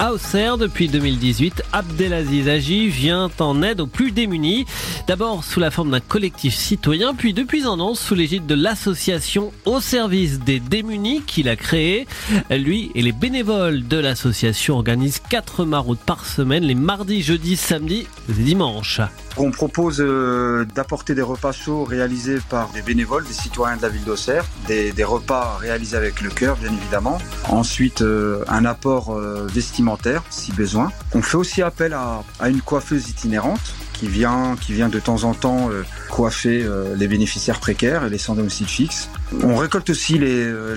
Auxerre, depuis 2018, Abdelaziz Agi vient en aide aux plus démunis. D'abord sous la forme d'un collectif citoyen, puis depuis un an sous l'égide de l'association au service des démunis qu'il a créé. Lui et les bénévoles de l'association organisent quatre maraudes par semaine, les mardis, jeudis, samedis et dimanches. On propose euh, d'apporter des repas chauds réalisés par des bénévoles, des citoyens de la ville d'Auxerre, des, des repas réalisés avec le cœur bien évidemment. Ensuite euh, un apport euh, si besoin. On fait aussi appel à, à une coiffeuse itinérante qui vient, qui vient de temps en temps euh, coiffer euh, les bénéficiaires précaires et les sans domicile fixe. On récolte aussi les, euh,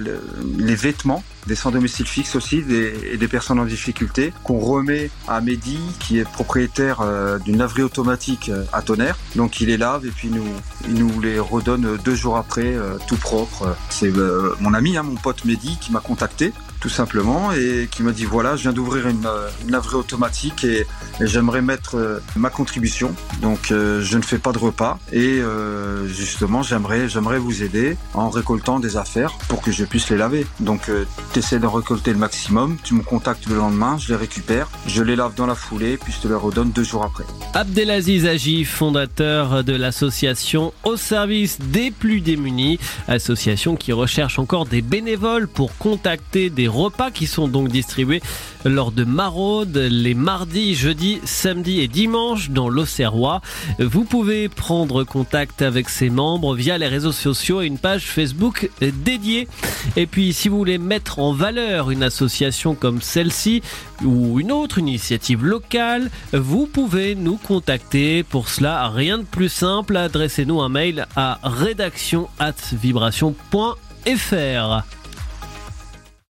les, vêtements des sans domicile fixe aussi et des personnes en difficulté qu'on remet à Mehdi qui est propriétaire euh, d'une laverie automatique à Tonnerre. Donc il les lave et puis nous, il nous les redonne deux jours après tout propre. C'est mon ami, hein, mon pote Mehdi qui m'a contacté tout simplement et qui m'a dit voilà je viens d'ouvrir une, une laverie automatique et, j'aimerais mettre ma contribution donc je ne fais pas de repas euh, justement j'aimerais j'aimerais vous aider en récoltant des affaires pour que je puisse les laver. Donc tu essaies de récolter le maximum. Tu me contactes le lendemain je les récupère je les lave dans la foulée puis je te les redonne deux jours après. Abdelaziz Agi, fondateur de l'association au service des plus démunis, association qui recherche encore des bénévoles pour contacter des repas qui sont donc distribués lors de maraudes les mardis, jeudis, samedis et dimanches dans l'Auxerrois. Vous pouvez prendre contact avec ses membres via les réseaux sociaux et une page Facebook dédiée. Et puis si vous voulez mettre en valeur une association comme celle-ci ou une autre initiative locale, vous pouvez nous contacter. Pour cela, rien de plus simple, adressez-nous un mail à rédaction@vibration.fr.